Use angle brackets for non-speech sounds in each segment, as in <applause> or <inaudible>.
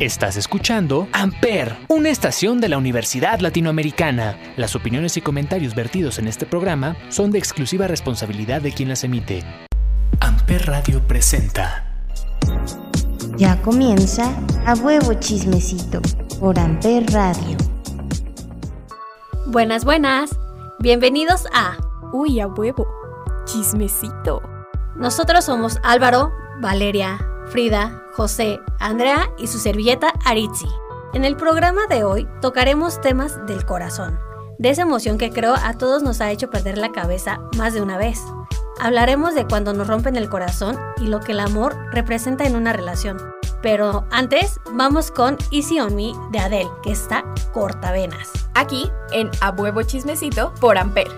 Estás escuchando Amper, una estación de la Universidad Latinoamericana. Las opiniones y comentarios vertidos en este programa son de exclusiva responsabilidad de quien las emite. Amper Radio presenta. Ya comienza A Huevo Chismecito por Amper Radio. Buenas, buenas. Bienvenidos a Uy, a huevo. Chismecito. Nosotros somos Álvaro, Valeria, Frida, José, Andrea y su servilleta Aritzi. En el programa de hoy tocaremos temas del corazón, de esa emoción que creo a todos nos ha hecho perder la cabeza más de una vez. Hablaremos de cuando nos rompen el corazón y lo que el amor representa en una relación. Pero antes, vamos con Easy on Me de Adele, que está cortavenas. Aquí en A Huevo Chismecito por Amper.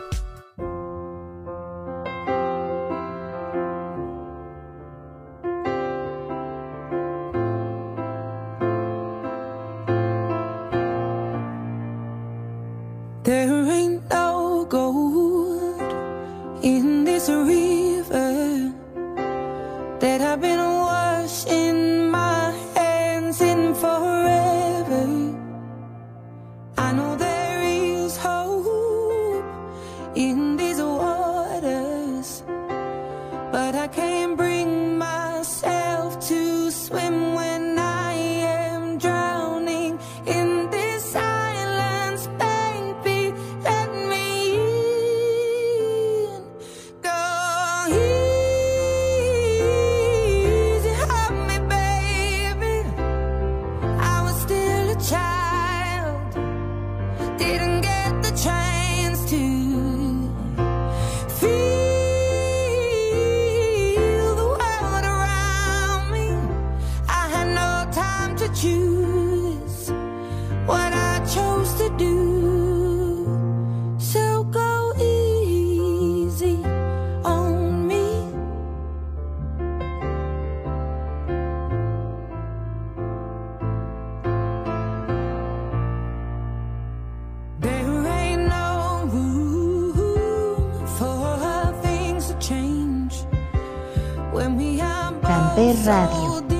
When we are Amper both Radio.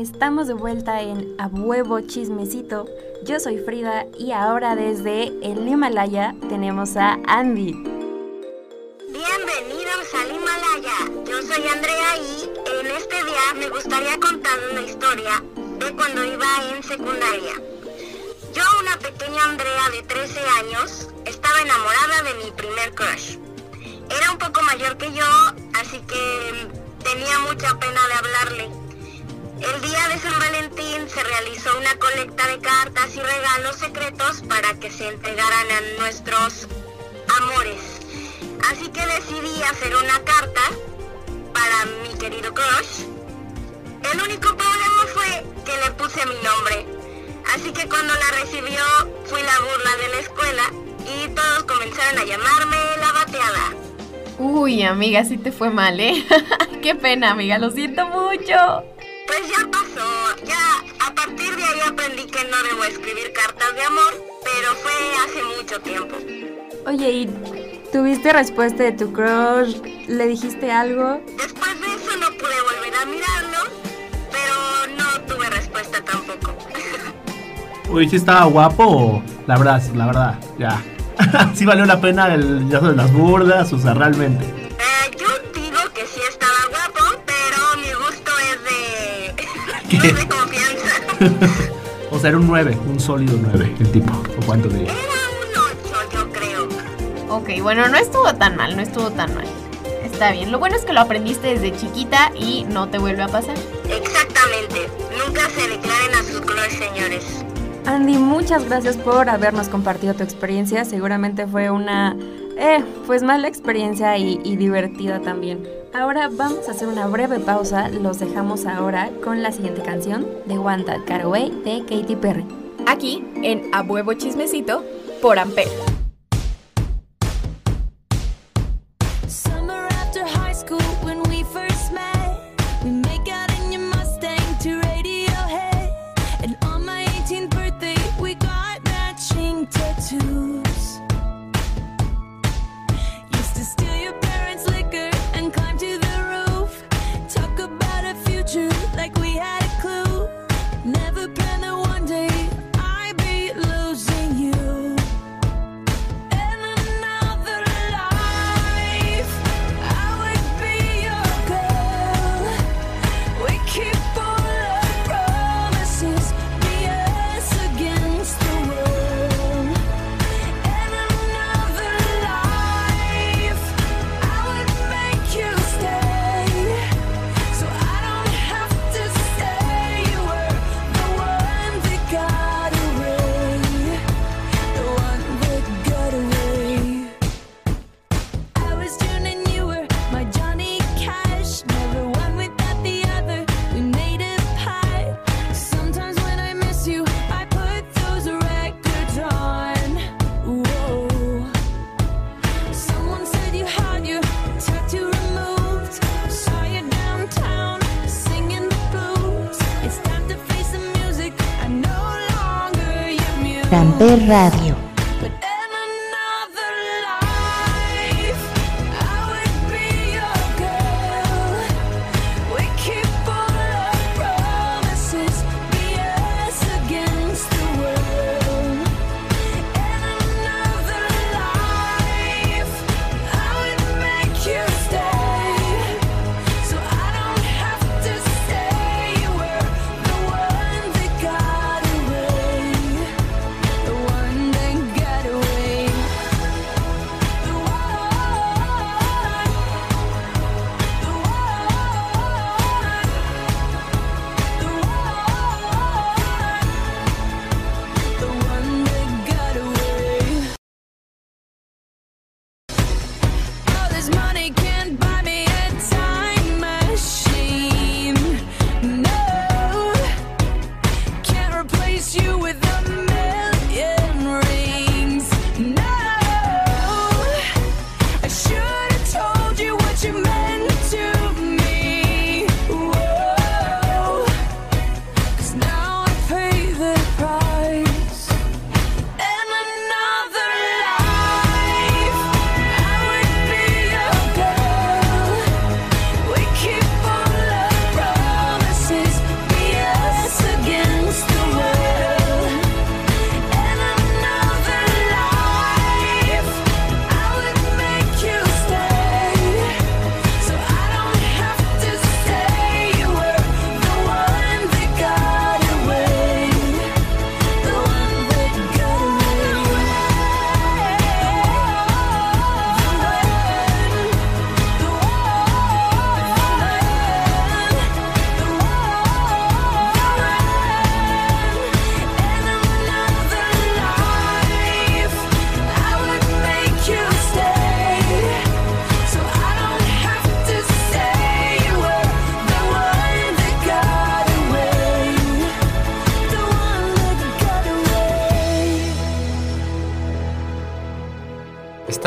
Estamos de vuelta en A Huevo Chismecito. Yo soy Frida y ahora desde el Himalaya tenemos a Andy. Bienvenidos al Himalaya. Yo soy Andrea y en este día me gustaría contar una historia de cuando iba en secundaria. Yo, una pequeña Andrea de 13 años, estaba enamorada de mi primer crush. Era un poco mayor que yo, así que tenía mucha pena de hablarle. El día de San Valentín se realizó una colecta de cartas y regalos secretos para que se entregaran a nuestros amores. Así que decidí hacer una carta para mi querido crush. El único problema fue que le puse mi nombre. Así que cuando la recibió fui la burla de la escuela y todos comenzaron a llamarme la bateada. Uy, amiga, sí te fue mal, ¿eh? <laughs> Qué pena, amiga, lo siento mucho. Pues ya pasó, ya a partir de ahí aprendí que no debo escribir cartas de amor, pero fue hace mucho tiempo. Oye, ¿y tuviste respuesta de tu crush? ¿Le dijiste algo? Después de eso no pude volver a mirarlo, pero no tuve respuesta tampoco. <laughs> Uy, sí estaba guapo. La verdad, la verdad, ya. <laughs> sí valió la pena el, ya sabes, las burdas, o sea, realmente. De confianza. <laughs> o sea, era un 9, un sólido 9, el tipo. ¿O cuánto diría? Era un 8, yo creo. Ok, bueno, no estuvo tan mal, no estuvo tan mal. Está bien, lo bueno es que lo aprendiste desde chiquita y no te vuelve a pasar. Exactamente. Nunca se declaren a sus crush, señores. Andy, muchas gracias por habernos compartido tu experiencia. Seguramente fue una, eh, pues mala experiencia y, divertida también. Ahora vamos a hacer una breve pausa. Los dejamos ahora con la siguiente canción de One That Got Away de Katy Perry. Aquí en A Huevo Chismecito por Amper. Amper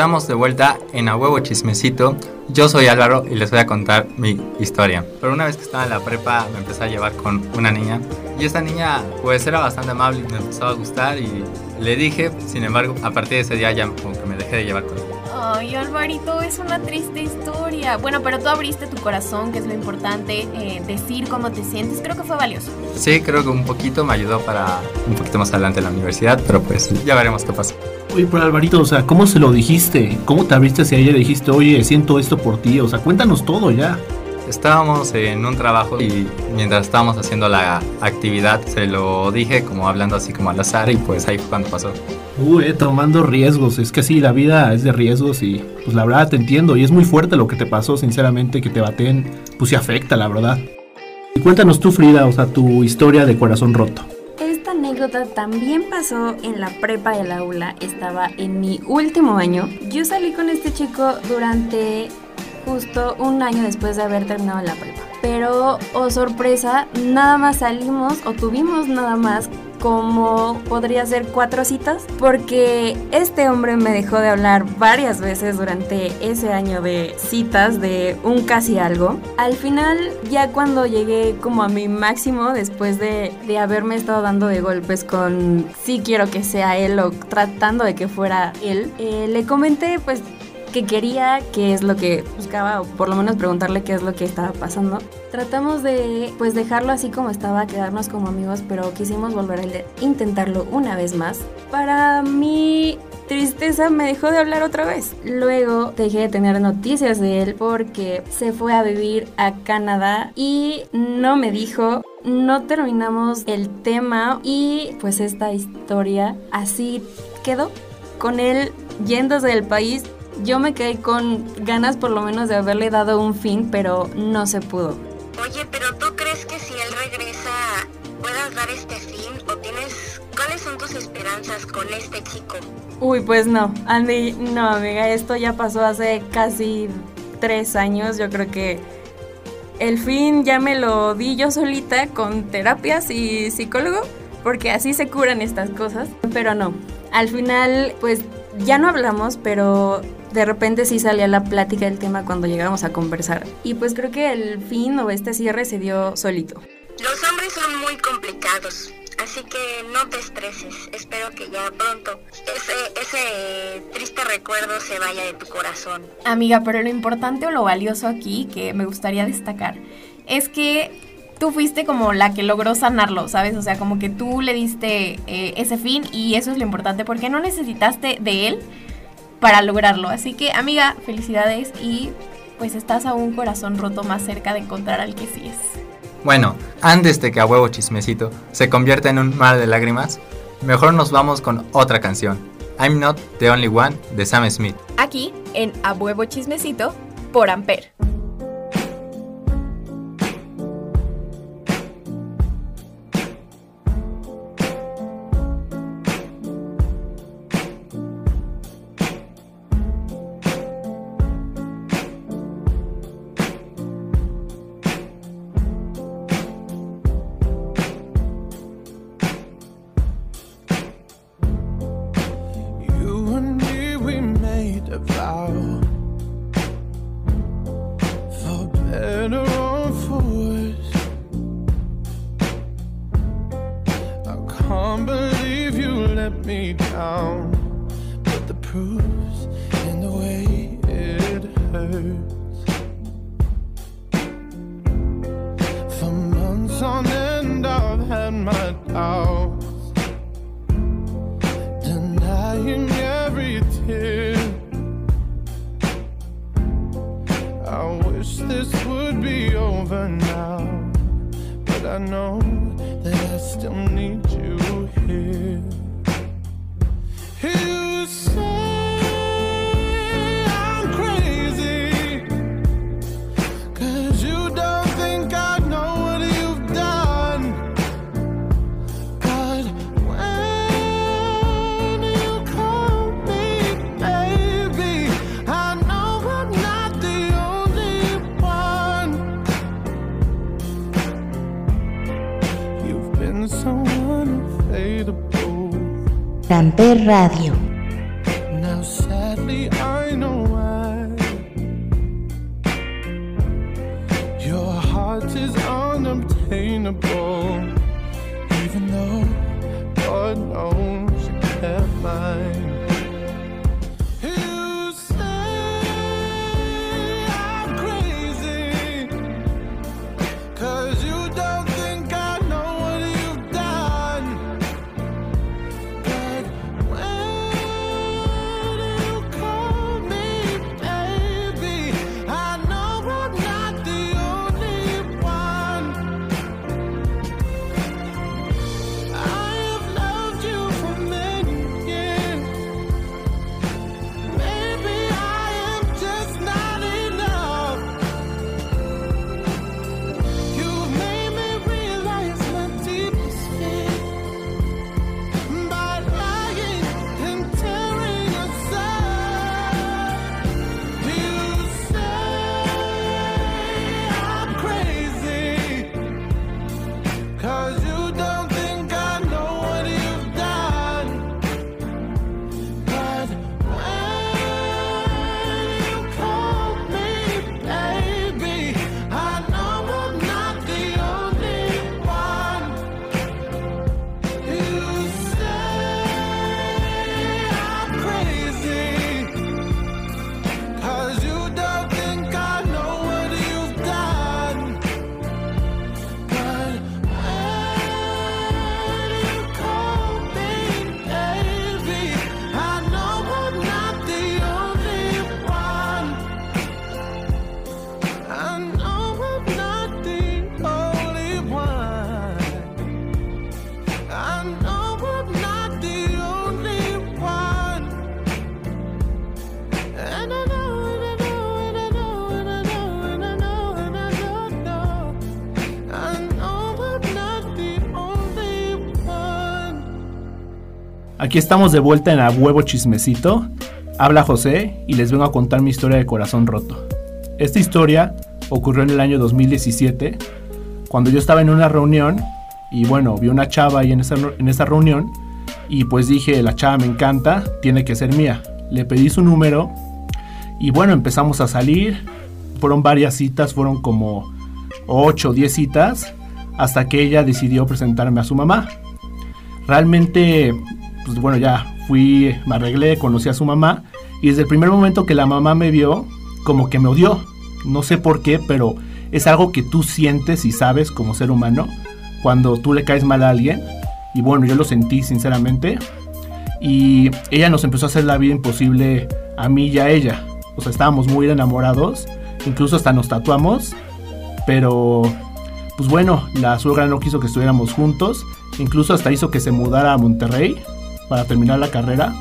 Estamos de vuelta en A Huevo Chismecito. Yo soy Álvaro y les voy a contar mi historia. Pero una vez que estaba en la prepa me empecé a llevar con una niña y esta niña pues era bastante amable y me empezó a gustar y le dije, sin embargo, a partir de ese día ya como que me dejé de llevar con ella. Ay, Alvarito, es una triste historia. Bueno, pero tú abriste tu corazón, que es lo importante, eh, decir cómo te sientes, creo que fue valioso. Sí, creo que un poquito me ayudó para un poquito más adelante en la universidad, pero pues ya veremos qué pasa. Oye, pero Alvarito, o sea, ¿cómo se lo dijiste? ¿Cómo te abriste hacia ella y dijiste, oye, siento esto por ti? O sea, cuéntanos todo ya. Estábamos en un trabajo y mientras estábamos haciendo la actividad se lo dije como hablando así como al azar y pues ahí fue cuando pasó. Uy, eh, tomando riesgos. Es que sí, la vida es de riesgos y pues la verdad te entiendo. Y es muy fuerte lo que te pasó, sinceramente, que te baten, pues sí afecta, la verdad. Y cuéntanos tú, Frida, o sea, tu historia de corazón roto. Anécdota también pasó en la prepa del aula, estaba en mi último año. Yo salí con este chico durante justo un año después de haber terminado la prepa. Pero, oh sorpresa, nada más salimos o tuvimos nada más como podría ser cuatro citas, porque este hombre me dejó de hablar varias veces durante ese año de citas, de un casi algo. Al final, ya cuando llegué como a mi máximo, después de, de haberme estado dando de golpes con sí quiero que sea él o tratando de que fuera él, eh, le comenté pues que quería, qué es lo que buscaba, o por lo menos preguntarle qué es lo que estaba pasando. Tratamos de pues dejarlo así como estaba, quedarnos como amigos, pero quisimos volver a intentarlo una vez más. Para mi tristeza me dejó de hablar otra vez. Luego dejé de tener noticias de él porque se fue a vivir a Canadá y no me dijo no terminamos el tema y pues esta historia así quedó con él yéndose del país yo me quedé con ganas por lo menos de haberle dado un fin, pero no se pudo. Oye, pero ¿tú crees que si él regresa puedas dar este fin o tienes... ¿Cuáles son tus esperanzas con este chico? Uy, pues no, Andy, no amiga, esto ya pasó hace casi tres años, yo creo que el fin ya me lo di yo solita con terapias y psicólogo, porque así se curan estas cosas, pero no, al final pues ya no hablamos, pero de repente sí salía la plática del tema cuando llegábamos a conversar. Y pues creo que el fin o este cierre se dio solito. Los hombres son muy complicados, así que no te estreses. Espero que ya pronto ese, ese triste recuerdo se vaya de tu corazón. Amiga, pero lo importante o lo valioso aquí que me gustaría destacar es que tú fuiste como la que logró sanarlo, ¿sabes? O sea, como que tú le diste eh, ese fin y eso es lo importante porque no necesitaste de él para lograrlo. Así que, amiga, felicidades y pues estás a un corazón roto más cerca de encontrar al que sí es. Bueno, antes de que a huevo chismecito se convierta en un mar de lágrimas, mejor nos vamos con otra canción. I'm Not the Only One de Sam Smith. Aquí en A Huevo Chismecito por Amper. Be over now, but I know that I still need you here. You say Ramper Radio. Aquí estamos de vuelta en A Huevo Chismecito. Habla José y les vengo a contar mi historia de corazón roto. Esta historia ocurrió en el año 2017, cuando yo estaba en una reunión y bueno, vi una chava ahí en esa, en esa reunión y pues dije, la chava me encanta, tiene que ser mía. Le pedí su número y bueno, empezamos a salir. Fueron varias citas, fueron como 8 o 10 citas, hasta que ella decidió presentarme a su mamá. Realmente, pues bueno, ya fui, me arreglé, conocí a su mamá y desde el primer momento que la mamá me vio, como que me odió. No sé por qué, pero es algo que tú sientes y sabes como ser humano cuando tú le caes mal a alguien. Y bueno, yo lo sentí sinceramente. Y ella nos empezó a hacer la vida imposible a mí y a ella. O sea, estábamos muy enamorados. Incluso hasta nos tatuamos. Pero, pues bueno, la suegra no quiso que estuviéramos juntos. Incluso hasta hizo que se mudara a Monterrey para terminar la carrera.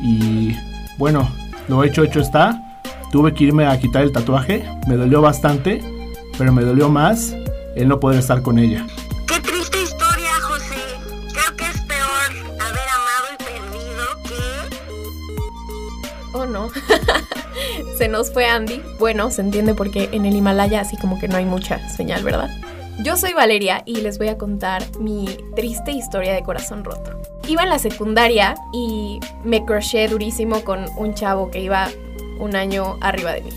Y bueno, lo hecho, hecho está. Tuve que irme a quitar el tatuaje. Me dolió bastante. Pero me dolió más el no poder estar con ella. Qué triste historia, José. Creo que es peor haber amado y perdido que... Oh no. <laughs> se nos fue Andy. Bueno, se entiende porque en el Himalaya así como que no hay mucha señal, ¿verdad? Yo soy Valeria y les voy a contar mi triste historia de corazón roto. Iba en la secundaria y me crushé durísimo con un chavo que iba un año arriba de mí.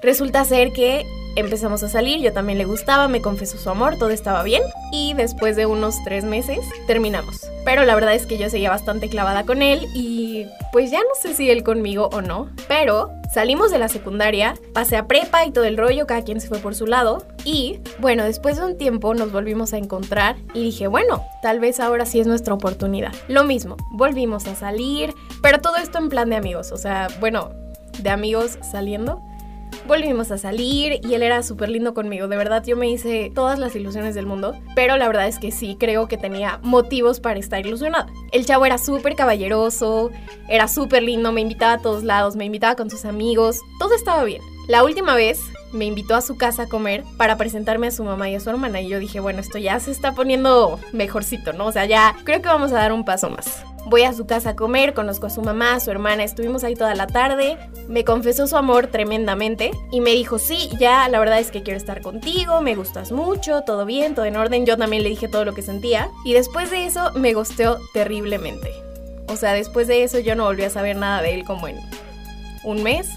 Resulta ser que empezamos a salir, yo también le gustaba, me confesó su amor, todo estaba bien y después de unos tres meses terminamos. Pero la verdad es que yo seguía bastante clavada con él y pues ya no sé si él conmigo o no, pero salimos de la secundaria, pasé a prepa y todo el rollo, cada quien se fue por su lado y bueno, después de un tiempo nos volvimos a encontrar y dije, bueno, tal vez ahora sí es nuestra oportunidad. Lo mismo, volvimos a salir, pero todo esto en plan de amigos, o sea, bueno, de amigos saliendo. Volvimos a salir y él era súper lindo conmigo. De verdad, yo me hice todas las ilusiones del mundo. Pero la verdad es que sí, creo que tenía motivos para estar ilusionada. El chavo era súper caballeroso, era súper lindo, me invitaba a todos lados, me invitaba con sus amigos. Todo estaba bien. La última vez me invitó a su casa a comer para presentarme a su mamá y a su hermana. Y yo dije, bueno, esto ya se está poniendo mejorcito, ¿no? O sea, ya creo que vamos a dar un paso más. Voy a su casa a comer, conozco a su mamá, a su hermana, estuvimos ahí toda la tarde, me confesó su amor tremendamente y me dijo, sí, ya la verdad es que quiero estar contigo, me gustas mucho, todo bien, todo en orden, yo también le dije todo lo que sentía y después de eso me gosteó terriblemente. O sea, después de eso yo no volví a saber nada de él como en un mes,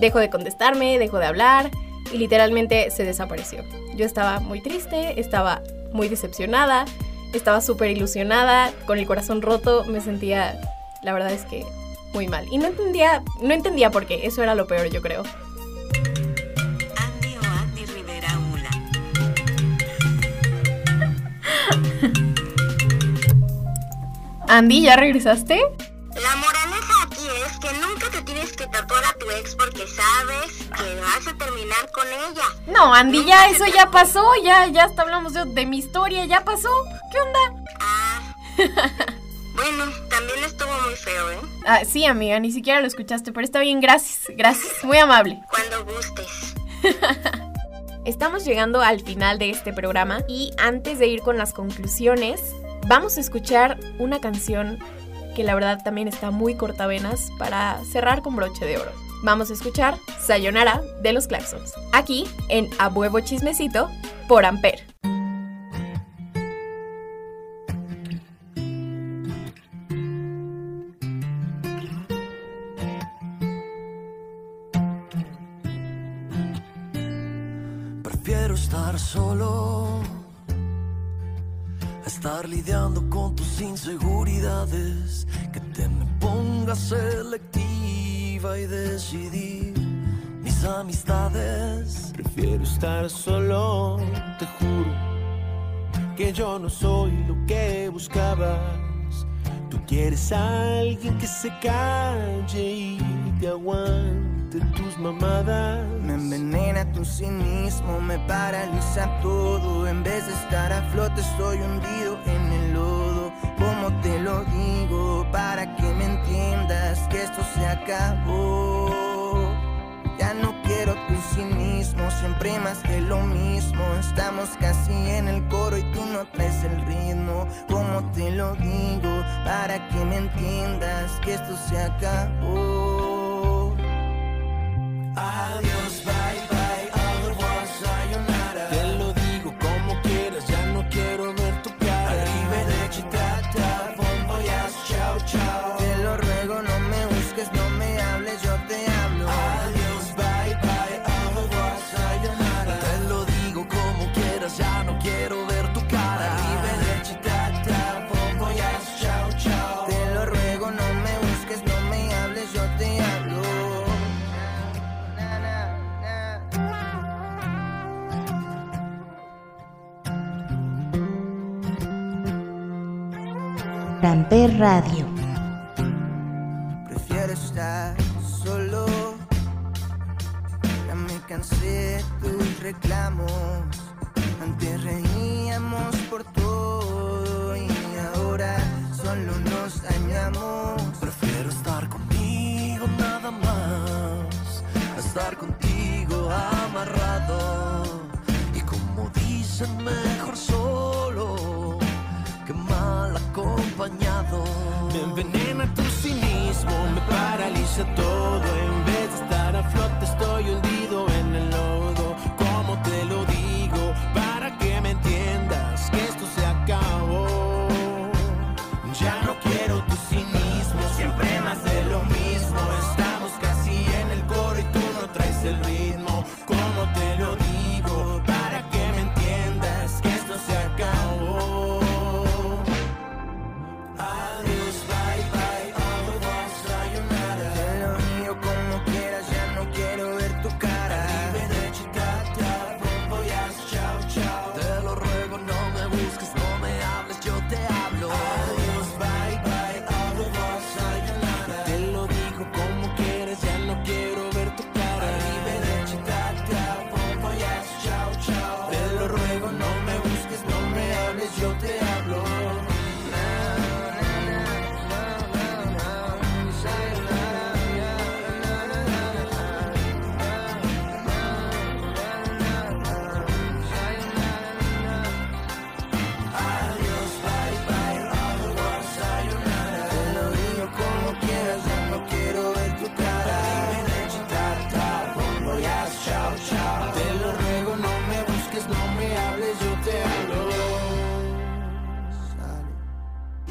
dejó de contestarme, dejó de hablar y literalmente se desapareció. Yo estaba muy triste, estaba muy decepcionada, estaba súper ilusionada, con el corazón roto, me sentía, la verdad es que muy mal. Y no entendía, no entendía por qué, eso era lo peor yo creo. Andy o Andy Rivera Ula. Andy, ¿ya regresaste? Ex porque sabes que vas a terminar con ella. No, Andy, ya eso ya pasó, ya, ya hasta hablamos de, de mi historia, ya pasó. ¿Qué onda? Ah. bueno, también estuvo muy feo, ¿eh? Ah, sí, amiga, ni siquiera lo escuchaste, pero está bien, gracias, gracias, muy amable. Cuando gustes. <laughs> Estamos llegando al final de este programa y antes de ir con las conclusiones, vamos a escuchar una canción que la verdad también está muy cortavenas para cerrar con broche de oro. Vamos a escuchar Sayonara de los Claxons, aquí en A Huevo Chismecito por Amper. Prefiero estar solo a estar lidiando con tus inseguridades. Que te me pongas selectiva y decidir mis amistades. Prefiero estar solo, te juro que yo no soy lo que buscabas. Tú quieres a alguien que se calle y te aguante tus mamadas. Me envenena tu cinismo, me paraliza todo. En vez de estar a flote, estoy hundido en el lodo. ¿Cómo te lo digo? Para que me entiendas que esto se acabó. Ya no quiero tu cinismo, siempre más que lo mismo. Estamos casi en el coro y tú no traes el ritmo. ¿Cómo te lo digo? Para que me entiendas que esto se acabó. Adiós, Amper Radio. Prefiero estar solo. Ya me cansé de tus reclamos. Antes reíamos por todo y ahora solo nos dañamos. Prefiero estar conmigo nada más, a estar contigo amarrado. Y como dicen, Me envenena tu cinismo, me paraliza todo. En vez de estar a flote,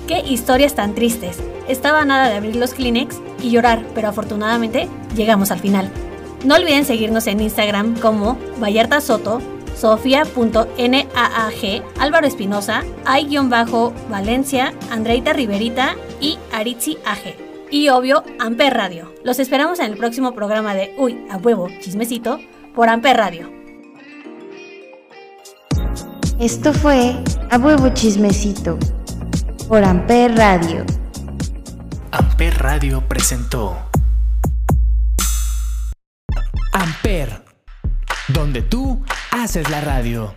Qué historias tan tristes. Estaba nada de abrir los Kleenex y llorar, pero afortunadamente llegamos al final. No olviden seguirnos en Instagram como Vallarta Soto, Sofía.naag, Álvaro Espinosa, Ay-Valencia, Andreita Riverita y Aritzi AG. Y obvio, Amper Radio. Los esperamos en el próximo programa de Uy, a huevo, chismecito, por Amper Radio. Esto fue A Huevo Chismecito por Amper Radio. Amper Radio presentó Amper, donde tú haces la radio.